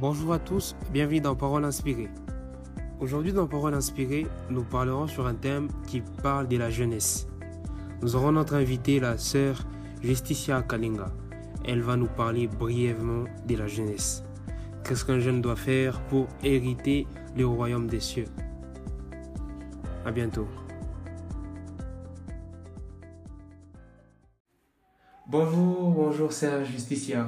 Bonjour à tous, bienvenue dans Parole inspirée. Aujourd'hui dans Parole inspirée, nous parlerons sur un thème qui parle de la jeunesse. Nous aurons notre invitée, la sœur Justicia Kalinga. Elle va nous parler brièvement de la jeunesse. Qu'est-ce qu'un jeune doit faire pour hériter le royaume des cieux? À bientôt. Bonjour, bonjour sœur Justicia.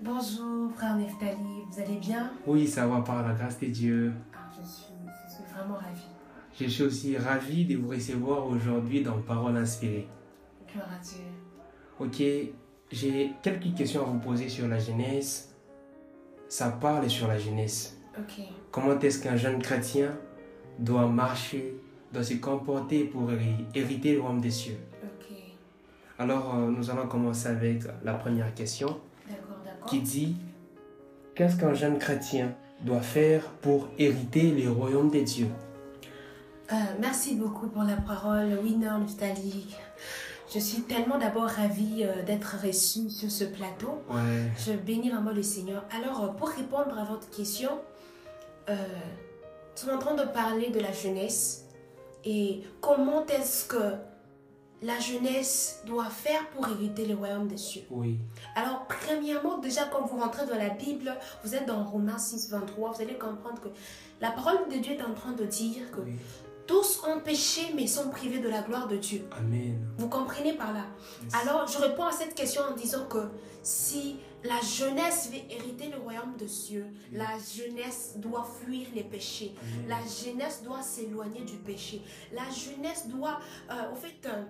Bonjour, frère Neftali, vous allez bien? Oui, ça va par la grâce de Dieu. ah, je, suis, je suis vraiment ravie. Je suis aussi ravi de vous recevoir aujourd'hui dans Parole inspirée. Gloire à Dieu. Ok, j'ai quelques questions à vous poser sur la jeunesse. Ça parle sur la jeunesse. Ok. Comment est-ce qu'un jeune chrétien doit marcher, doit se comporter pour héri- hériter le royaume des cieux? Ok. Alors, euh, nous allons commencer avec la première question. Qui dit Qu'est-ce qu'un jeune chrétien doit faire pour hériter le royaume des dieux? Euh, merci beaucoup pour la parole, Winner Neftali. Je suis tellement d'abord ravie euh, d'être reçue sur ce plateau. Ouais. Je bénis vraiment le Seigneur. Alors, euh, pour répondre à votre question, euh, nous sommes en train de parler de la jeunesse et comment est-ce que la jeunesse doit faire pour hériter le royaume des cieux. Oui. Alors, premièrement, déjà, quand vous rentrez dans la Bible, vous êtes dans Romains 6, 23, vous allez comprendre que la parole de Dieu est en train de dire que oui. tous ont péché mais sont privés de la gloire de Dieu. Amen. Vous comprenez par là? Yes. Alors, je réponds à cette question en disant que si la jeunesse veut hériter le royaume de cieux, la jeunesse doit fuir les péchés. La jeunesse doit s'éloigner du péché. La jeunesse doit, euh, au fait, euh,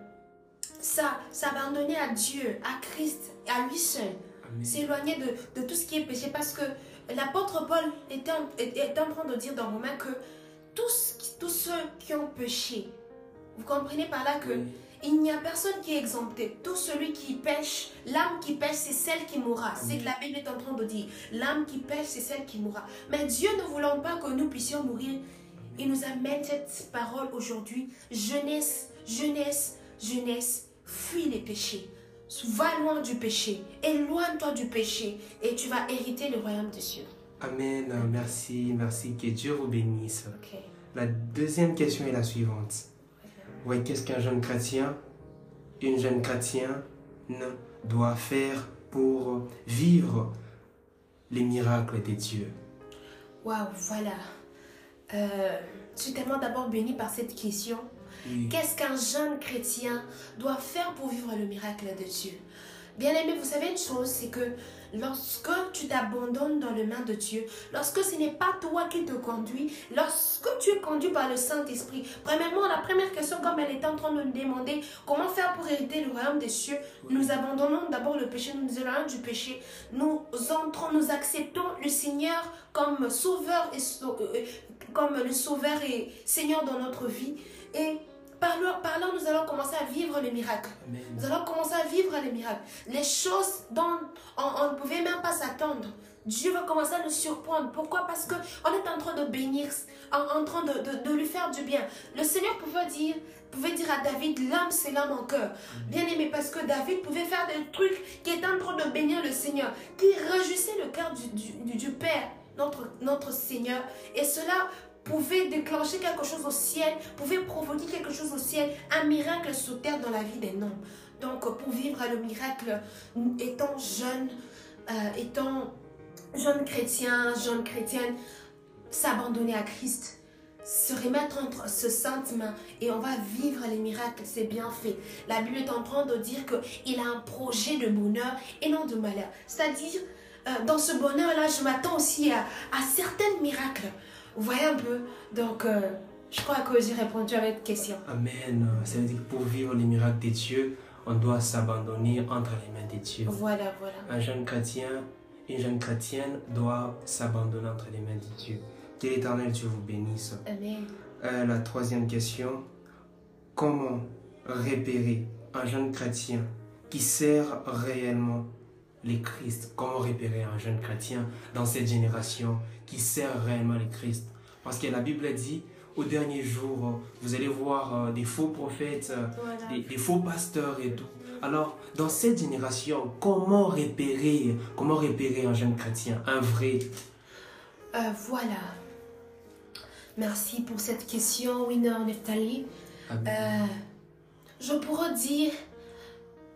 ça, s'abandonner à Dieu, à Christ, à lui seul. S'éloigner de, de tout ce qui est péché. Parce que l'apôtre Paul était en, était en train de dire dans Romains que tous, tous ceux qui ont péché, vous comprenez par là que Oui. il n'y a personne qui est exempté. Tout celui qui pêche, l'âme qui pêche, c'est celle qui mourra. C'est que la Bible est en train de dire. L'âme qui pêche, c'est celle qui mourra. Mais Dieu ne voulant pas que nous puissions mourir, il nous amène cette parole aujourd'hui. Jeunesse, jeunesse, jeunesse, fuis les péchés. Va loin du péché. Éloigne-toi du péché et tu vas hériter le royaume des cieux. Amen. Merci, merci. Que Dieu vous bénisse. La deuxième question est la suivante. Oui, qu'est-ce qu'un jeune chrétien, une jeune chrétienne doit faire pour vivre les miracles de Dieu Waouh, voilà. Euh, je suis tellement d'abord bénie par cette question. Oui. Qu'est-ce qu'un jeune chrétien doit faire pour vivre le miracle de Dieu? Bien aimé, vous savez une chose, c'est que lorsque tu t'abandonnes dans les mains de Dieu, lorsque ce n'est pas toi qui te conduis, lorsque tu es conduit par le Saint-Esprit, premièrement, la première question, comme elle était en train de nous demander comment faire pour hériter le royaume des cieux, nous abandonnons d'abord le péché, nous nous éloignons du péché, nous entrons, nous acceptons le Seigneur comme sauveur et euh, euh, comme le sauveur et Seigneur dans notre vie. Et par là, par là, nous allons commencer à vivre les miracles. Amen. Nous allons commencer à vivre les miracles. Les choses dont on, on ne pouvait même pas s'attendre. Dieu va commencer à nous surprendre. Pourquoi? Parce que on est en train de bénir, en, en train de, de- de lui faire du bien. Le Seigneur pouvait dire, pouvait dire à David, l'âme c'est l'âme en cœur. Bien aimé, parce que David pouvait faire des trucs qui étaient en train de bénir le Seigneur, qui réjouissaient le cœur du, du- du- du Père, notre, notre Seigneur. Et cela pouvait déclencher quelque chose au ciel, pouvait provoquer quelque chose au ciel, un miracle sur terre dans la vie des hommes. Donc, pour vivre le miracle, étant jeune, euh, étant jeune chrétien, jeune chrétienne, s'abandonner à Christ, se remettre entre ce sainte main et on va vivre les miracles, c'est bien fait. La Bible est en train de dire qu'il a un projet de bonheur et non de malheur. C'est-à-dire, euh, dans ce bonheur-là, je m'attends aussi à certains miracles. Vous voyez un peu Donc, euh, je crois que j'ai répondu à votre question. Amen. Ça veut dire que pour vivre les miracles de Dieu, on doit s'abandonner entre les mains de Dieu. Voilà, voilà. Un jeune chrétien, une jeune chrétienne doit s'abandonner entre les mains de Dieu. Que l'éternel Dieu vous bénisse. Amen. Euh, la troisième question, comment repérer un jeune chrétien qui sert réellement les Christ Comment repérer un jeune chrétien dans cette génération qui sert réellement les Christ? Parce que la Bible dit, au dernier jour, vous allez voir euh, des faux prophètes, euh, Voilà. des, des faux pasteurs et tout. Alors, dans cette génération, comment repérer, comment repérer un jeune chrétien, un vrai? Euh, voilà. Merci pour cette question, Winner Neftali. Euh, je pourrais dire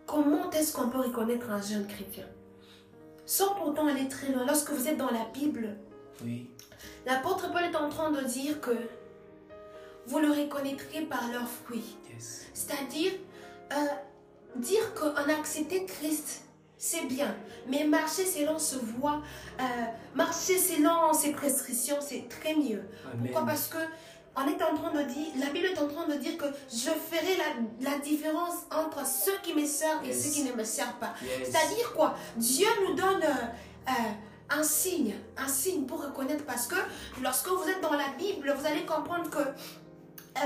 comment est-ce qu'on peut reconnaître un jeune chrétien? Sans pourtant aller très loin, lorsque vous êtes dans la Bible, Oui. l'apôtre Paul est en train de dire que vous le reconnaîtrez par leurs fruits. Yes. C'est-à-dire, euh, dire qu'on a accepté Christ, c'est bien. Mais marcher selon ce voie, euh, marcher selon ses prescriptions, c'est très mieux. Pourquoi? Parce que on est en train de dire, la Bible est en train de dire que je ferai la, la différence entre ceux qui me servent et ceux qui ne me servent pas. Yes. C'est-à-dire quoi? Dieu nous donne euh, euh, un signe, un signe pour reconnaître parce que lorsque vous êtes dans la Bible, vous allez comprendre que euh,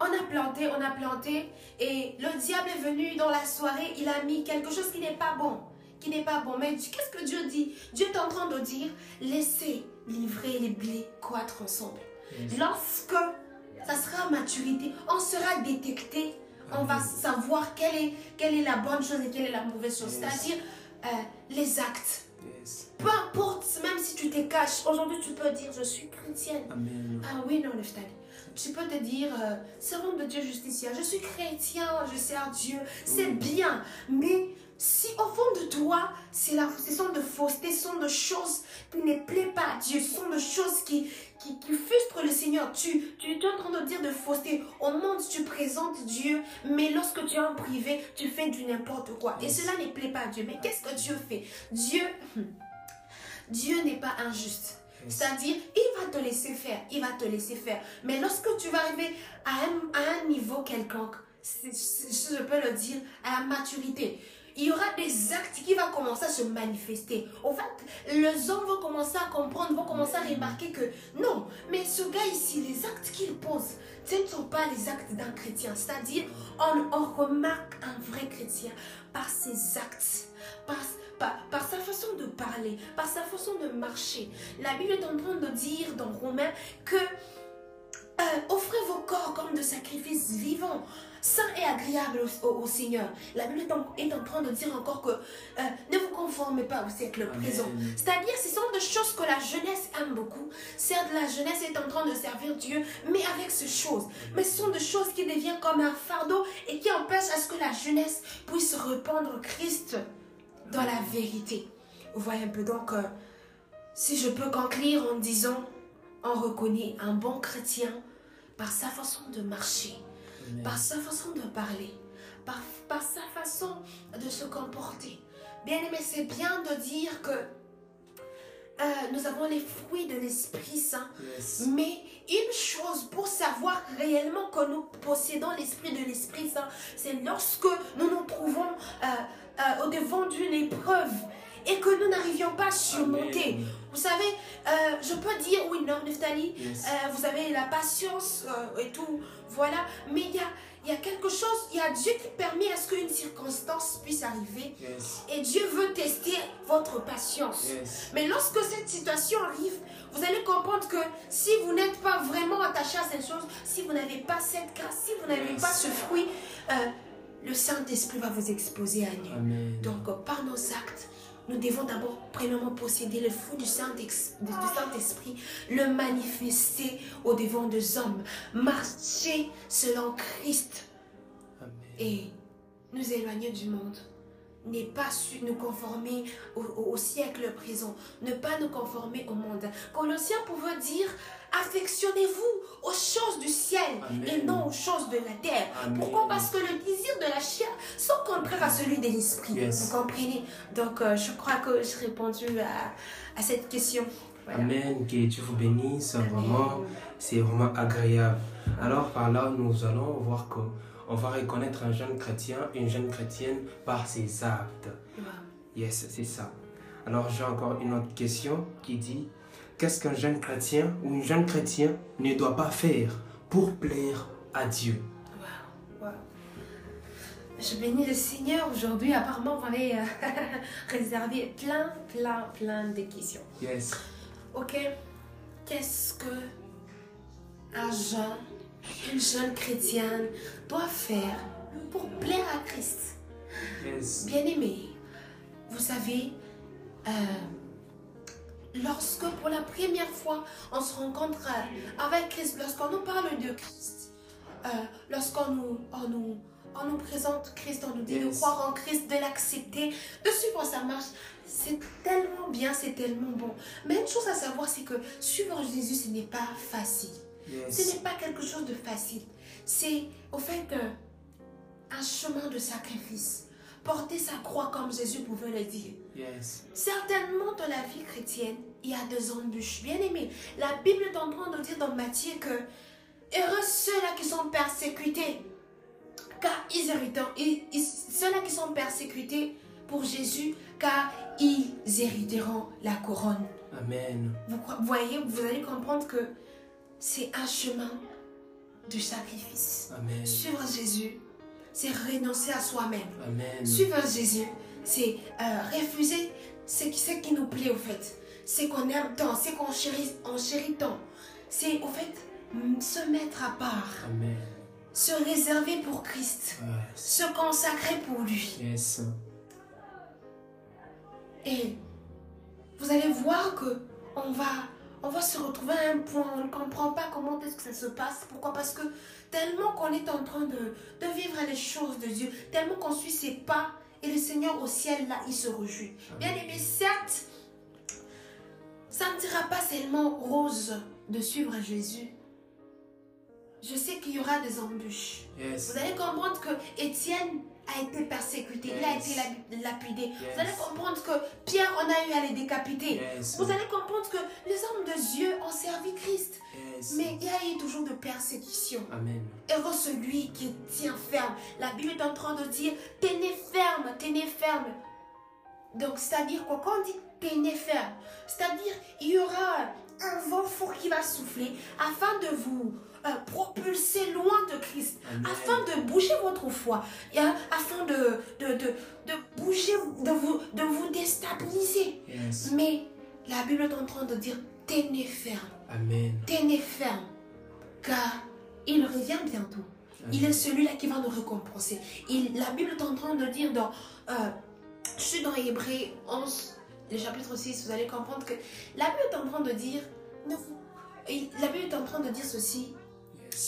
on a planté, on a planté et le diable est venu dans la soirée, il a mis quelque chose qui n'est pas bon, qui n'est pas bon. Mais qu'est-ce que Dieu dit? Dieu est en train de dire laissez livrer les blés croître ensemble. Lorsque ça sera à maturité, on sera détecté, on va savoir quelle est, quelle est la bonne chose et quelle est la mauvaise chose. C'est-à-dire euh, les actes. Peu importe, même si tu te caches, aujourd'hui tu peux dire je suis chrétienne. Amen. Ah oui, non, Neftali. Tu peux te dire, euh, servant de Dieu justicia, je suis chrétien, je sers Dieu, c'est bien. Mais si au fond de toi, c'est la, ce sont de faussetés, ce sont de choses qui ne plaisent pas à Dieu, ce sont de choses qui, qui, qui frustrent le Seigneur, tu, tu es en train de dire de fausseté. Au monde, tu présentes Dieu, mais lorsque tu es en privé, tu fais du n'importe quoi. Et cela ne plaît pas à Dieu. Mais qu'est-ce que Dieu fait? Dieu, Dieu n'est pas injuste. C'est-à-dire, il va te laisser faire, il va te laisser faire. Mais lorsque tu vas arriver à un, à un niveau quelconque, si je peux le dire, à la maturité, il y aura des actes qui vont commencer à se manifester. En fait, les hommes vont commencer à comprendre, vont commencer à remarquer que non, mais ce gars ici, les actes qu'il pose, ce ne sont pas les actes d'un chrétien. C'est-à-dire, on, on remarque un vrai chrétien par ses actes, par, par, par sa façon de parler, par sa façon de marcher. La Bible est en train de dire dans Romains que euh, offrez vos corps comme de sacrifices vivants, saints et agréables au, au- au Seigneur. La Bible est en, est en train de dire encore que euh, ne vous conformez pas au siècle présent. C'est-à-dire, ce sont des choses que la jeunesse aime beaucoup. Certes, la jeunesse est en train de servir Dieu, mais avec ces choses. Mais ce sont des choses qui deviennent comme un fardeau et qui empêchent à ce que la jeunesse puisse répandre Christ dans la vérité. Vous voyez un peu donc, euh, si je peux conclure en disant, on reconnaît un bon chrétien par sa façon de marcher, Amen. par sa façon de parler, par, par sa façon de se comporter. Bien aimé, c'est bien de dire que euh, nous avons les fruits de l'Esprit Saint. Yes. Mais une chose pour savoir réellement que nous possédons l'esprit de l'Esprit Saint, c'est lorsque nous nous trouvons euh, euh, au devant d'une épreuve et que nous n'arrivions pas à surmonter. Amen. Vous savez, euh, je peux dire, oui, non, Neftali, Yes. vous avez la patience et tout, voilà. Mais il y a, il y a quelque chose, il y a Dieu qui permet à ce qu'une circonstance puisse arriver. Yes. Et Dieu veut tester votre patience. Yes. Mais lorsque cette situation arrive, vous allez comprendre que si vous n'êtes pas vraiment attaché à cette chose, si vous n'avez pas cette grâce, si vous n'avez Yes. pas ce fruit, euh, le Saint-Esprit va vous exposer à nu. Amen. Donc, par nos actes, nous devons d'abord, premièrement, posséder le fruit du Saint-Esprit, le manifester au devant des hommes, marcher selon Christ Amen. et nous éloigner du monde. Ne pas su- nous conformer au, au- au siècle présent, ne pas nous conformer au monde. Colossiens pouvait dire affectionnez-vous aux choses du ciel Amen. et non aux choses de la terre. Amen. Pourquoi? Parce que le désir de la chair sont contraires à celui de l'esprit. Yes. Vous comprenez? Donc euh, je crois que j'ai répondu à, à cette question. Voilà. Amen, que Dieu vous bénisse, vraiment, c'est vraiment agréable. Alors par là, nous allons voir que on va reconnaître un jeune chrétien, une jeune chrétienne par ses actes. Wow. Yes, c'est ça. Alors j'ai encore une autre question qui dit, qu'est-ce qu'un jeune chrétien ou une jeune chrétienne ne doit pas faire pour plaire à Dieu? Wow, wow. Je bénis le Seigneur aujourd'hui. Apparemment, on allait euh, réserver plein, plein, plein de questions. Yes. Ok Qu'est-ce que un jeune, une jeune chrétienne doit faire pour plaire à Christ Yes. Bien aimé, vous savez, euh, lorsque pour la première fois on se rencontre euh, avec Christ, lorsqu'on nous parle de Christ, euh, lorsqu'on nous, on nous, on nous présente Christ, on nous dit de croire en Christ, de l'accepter, de suivre sa marche, c'est tellement bien, c'est tellement bon. Mais une chose à savoir, c'est que suivre Jésus, ce n'est pas facile. Ce n'est pas quelque chose de facile. C'est au fait euh, un chemin de sacrifice. Porter sa croix comme Jésus pouvait le dire. Yes. Certainement dans la vie chrétienne, il y a des embûches. Bien aimé, la Bible est en train de dire dans Matthieu que heureux ceux-là qui sont persécutés, car ils hériteront. Ceux-là qui sont persécutés pour Jésus, car ils hériteront la couronne. Amen. Vous, voyez, vous allez comprendre que c'est un chemin de sacrifice. Amen. Suivre Jésus, c'est renoncer à soi-même. Suivre Jésus, c'est euh, refuser ce qui, ce qui nous plaît au fait. C'est qu'on aime tant, c'est qu'on chérit, on chérit tant. C'est au fait se mettre à part, Amen. se réserver pour Christ, Yes. se consacrer pour lui. Yes. Et vous allez voir que on va, on va se retrouver à un point, on ne comprend pas comment est-ce que ça se passe. Pourquoi? Parce que tellement qu'on est en train de, de vivre les choses de Dieu, tellement qu'on suit ses pas, et le Seigneur au ciel, là, il se réjouit. Bien aimé, certes, ça ne sera pas seulement rose de suivre Jésus. Je sais qu'il y aura des embûches. Yes. Vous allez comprendre que Étienne a été persécuté, il a été lap- lapidé. Yes. Vous allez comprendre que Pierre, on a eu à les décapiter. Yes. Vous allez comprendre que les hommes de Dieu ont servi Christ. Mais il y a eu toujours de persécutions. Amen. Heureux celui qui tient ferme. La Bible est en train de dire tenez ferme, tenez ferme. Donc, c'est-à-dire quoi? Quand on dit tenez ferme, c'est-à-dire il y aura un vent fort qui va souffler afin de vous euh, propulser loin de Christ, Amen. afin de bouger votre foi, et, afin de, de, de, de bouger, de vous, de vous déstabiliser. Yes. Mais la Bible est en train de dire tenez ferme, Amen. tenez ferme, car il revient bientôt. Il est celui-là qui va nous récompenser. Il, la Bible est en train de dire dans... euh, je suis dans Hébreu 11, le chapitre 6, vous allez comprendre que la Bible est en train de dire... la Bible est en train de dire ceci.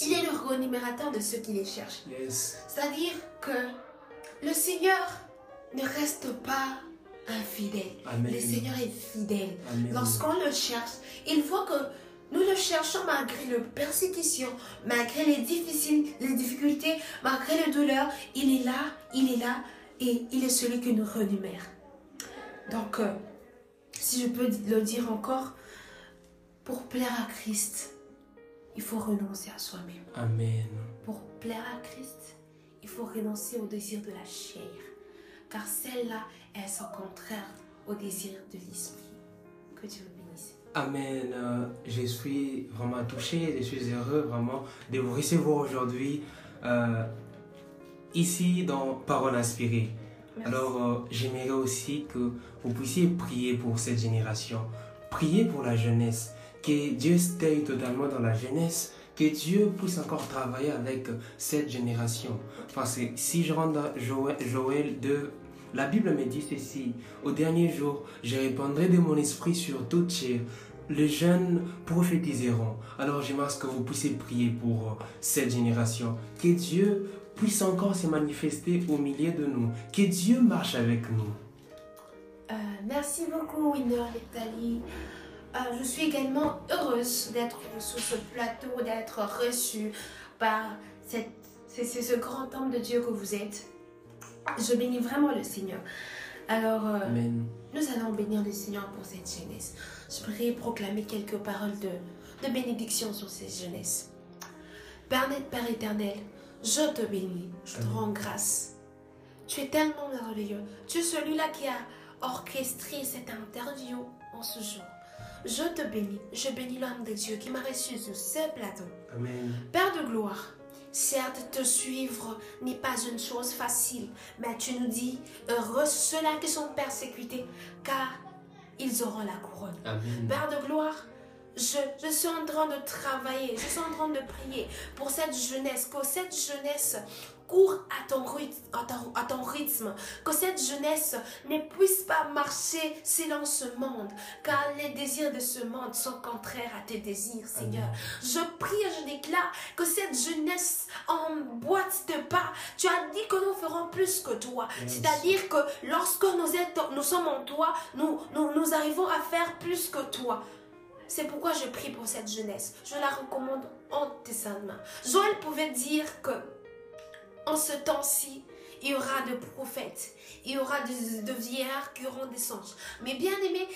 Il est le rémunérateur de ceux qui les cherchent. Yes. C'est-à-dire que le Seigneur ne reste pas infidèle. Amen. Le Seigneur est fidèle. Lorsqu'on le cherche, il faut que nous le cherchons malgré les persécutions, malgré les, difficiles, les difficultés, malgré les douleurs. Il est là, il est là et il est celui qui nous renumère. Donc, euh, si je peux le dire encore, pour plaire à Christ, il faut renoncer à soi-même. Amen. Pour plaire à Christ, il faut renoncer au désir de la chair, car celles-là, elles sont contraires au désir de l'esprit. Que Dieu vous bénisse. Amen. Euh, je suis vraiment touché, je suis heureux vraiment de vous recevoir aujourd'hui euh, ici dans Parole inspirée. Merci. Alors, euh, j'aimerais aussi que vous puissiez prier pour cette génération, prier pour la jeunesse, que Dieu stay totalement dans la jeunesse, que Dieu puisse encore travailler avec cette génération. Parce que si je rentre dans Joël, Joël 2, la Bible me dit ceci, au dernier jour, je répandrai de mon esprit sur toute chair. Les jeunes prophétiseront. Alors j'aimerais que vous puissiez prier pour euh, cette génération. Que Dieu puisse encore se manifester au milieu de nous. Que Dieu marche avec nous. Euh, merci beaucoup, Winner Letali. Euh, je suis également heureuse d'être sur ce plateau, d'être reçue par cette, ce grand homme de Dieu que vous êtes. Je bénis vraiment le Seigneur. Alors, euh, nous allons bénir le Seigneur pour cette jeunesse. Je voudrais proclamer quelques paroles de, de bénédiction sur cette jeunesse. Père éternel, je te bénis, je te rends grâce. Tu es tellement merveilleux. Tu es celui-là qui a orchestré cette interview en ce jour. Je te bénis, je bénis l'homme de Dieu qui m'a reçu sur ce plateau. Amen. Père de gloire, certes te suivre n'est pas une chose facile, mais tu nous dis, heureux ceux-là qui sont persécutés, car ils auront la couronne. Amen. Père de gloire, je, je suis en train de travailler, je suis en train de prier pour cette jeunesse, que cette jeunesse court à ton, rythme, à, ton, à ton rythme. Que cette jeunesse ne puisse pas marcher selon ce monde. Car les désirs de ce monde sont contraires à tes désirs, Seigneur. Je prie et je déclare que cette jeunesse emboîte de pas. Tu as dit que nous ferons plus que toi. C'est-à-dire que lorsque nous, nous sommes en toi, nous, nous, nous arrivons à faire plus que toi. C'est pourquoi je prie pour cette jeunesse. Je la recommande en tes saintes mains. Joël pouvait dire que en ce temps-ci, il y aura de prophètes, il y aura de, de vieillards qui auront des songes. Mais bien aimé,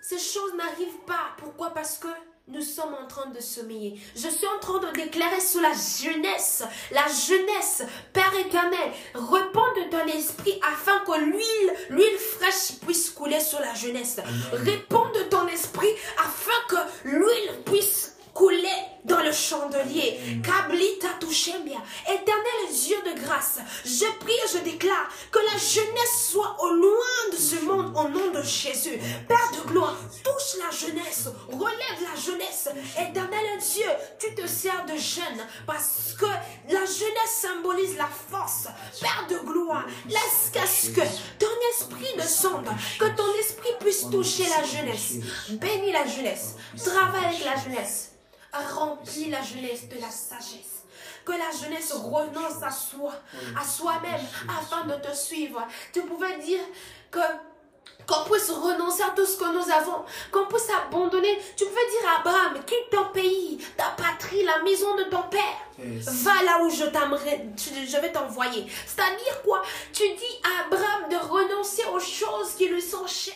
ces choses n'arrivent pas. Pourquoi? Parce que nous sommes en train de sommeiller. Je suis en train de déclarer sur la jeunesse, la jeunesse, Père éternel, réponds de ton esprit afin que l'huile, l'huile fraîche puisse couler sur la jeunesse. Réponds de ton esprit afin que l'huile puisse couler dans le chandelier. Kablita touché bien. Je prie et je déclare que la jeunesse soit au loin de ce monde au nom de Jésus. Père de gloire, touche la jeunesse, relève la jeunesse. Éternel Dieu, tu te sers de jeunes parce que la jeunesse symbolise la force. Père de gloire, laisse que ton esprit descende, que ton esprit puisse toucher la jeunesse. Bénis la jeunesse, travaille avec la jeunesse remplis la jeunesse de la sagesse. Que la jeunesse renonce à soi, à soi-même, afin de te suivre. Tu pouvais dire que qu'on puisse renoncer à tout ce que nous avons, qu'on puisse abandonner. Tu pouvais dire à Abraham, quitte ton pays, ta patrie, la maison de ton père. Va là où je t'aimerais, je vais t'envoyer. C'est-à-dire quoi? Tu dis à Abraham de renoncer aux choses qui lui sont chères.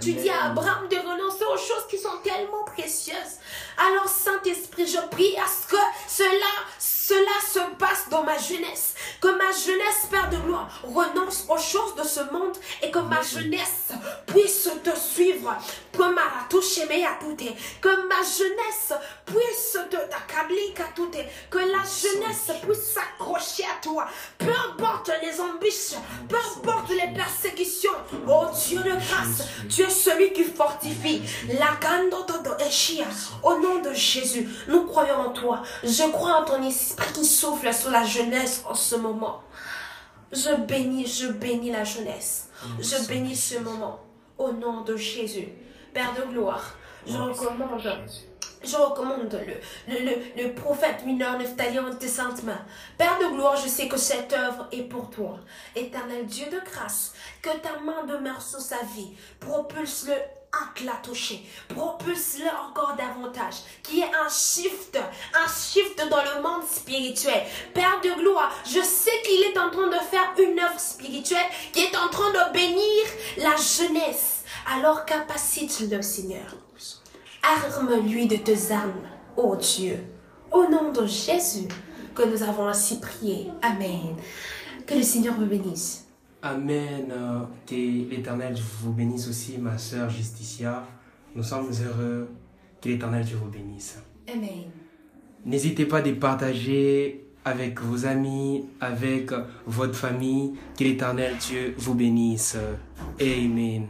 Tu dis à Abraham de renoncer aux choses qui sont tellement précieuses. Alors Saint-Esprit, je prie à passe Renonce aux choses de ce monde et que ma jeunesse puisse te suivre. Que ma que ma jeunesse puisse te t'accabler que la jeunesse puisse s'accrocher à toi. Peu importe les ambitions, peu importe les persécutions. Oh Dieu de grâce, tu es celui qui fortifie. La Au nom de Jésus, nous croyons en toi. Je crois en ton esprit qui souffle sur la jeunesse en ce moment. Je bénis, je bénis la jeunesse. Je bénis ce moment. Au nom de Jésus. Père de gloire, je recommande je recommande le, le, le, prophète mineur Nephtali en tes saintes mains. Père de gloire, je sais que cette œuvre est pour toi. Éternel Dieu de grâce, que ta main demeure sur sa vie. Propulse-le la toucher. Propulse-le encore davantage. Qui est un shift, un shift dans le monde spirituel. Père de gloire, je sais qu'il est en train de faire une œuvre spirituelle qui est en train de bénir la jeunesse. Alors capacite-le, Seigneur. Arme-lui de tes armes, ô Dieu. Au nom de Jésus, que nous avons ainsi prié. Amen. Que le Seigneur vous bénisse. Amen. Que l'Éternel vous bénisse aussi, ma sœur Justicia. Nous sommes heureux. Que l'Éternel Dieu vous bénisse. Amen. N'hésitez pas à partager avec vos amis, avec votre famille. Que l'Éternel Dieu vous bénisse. Amen.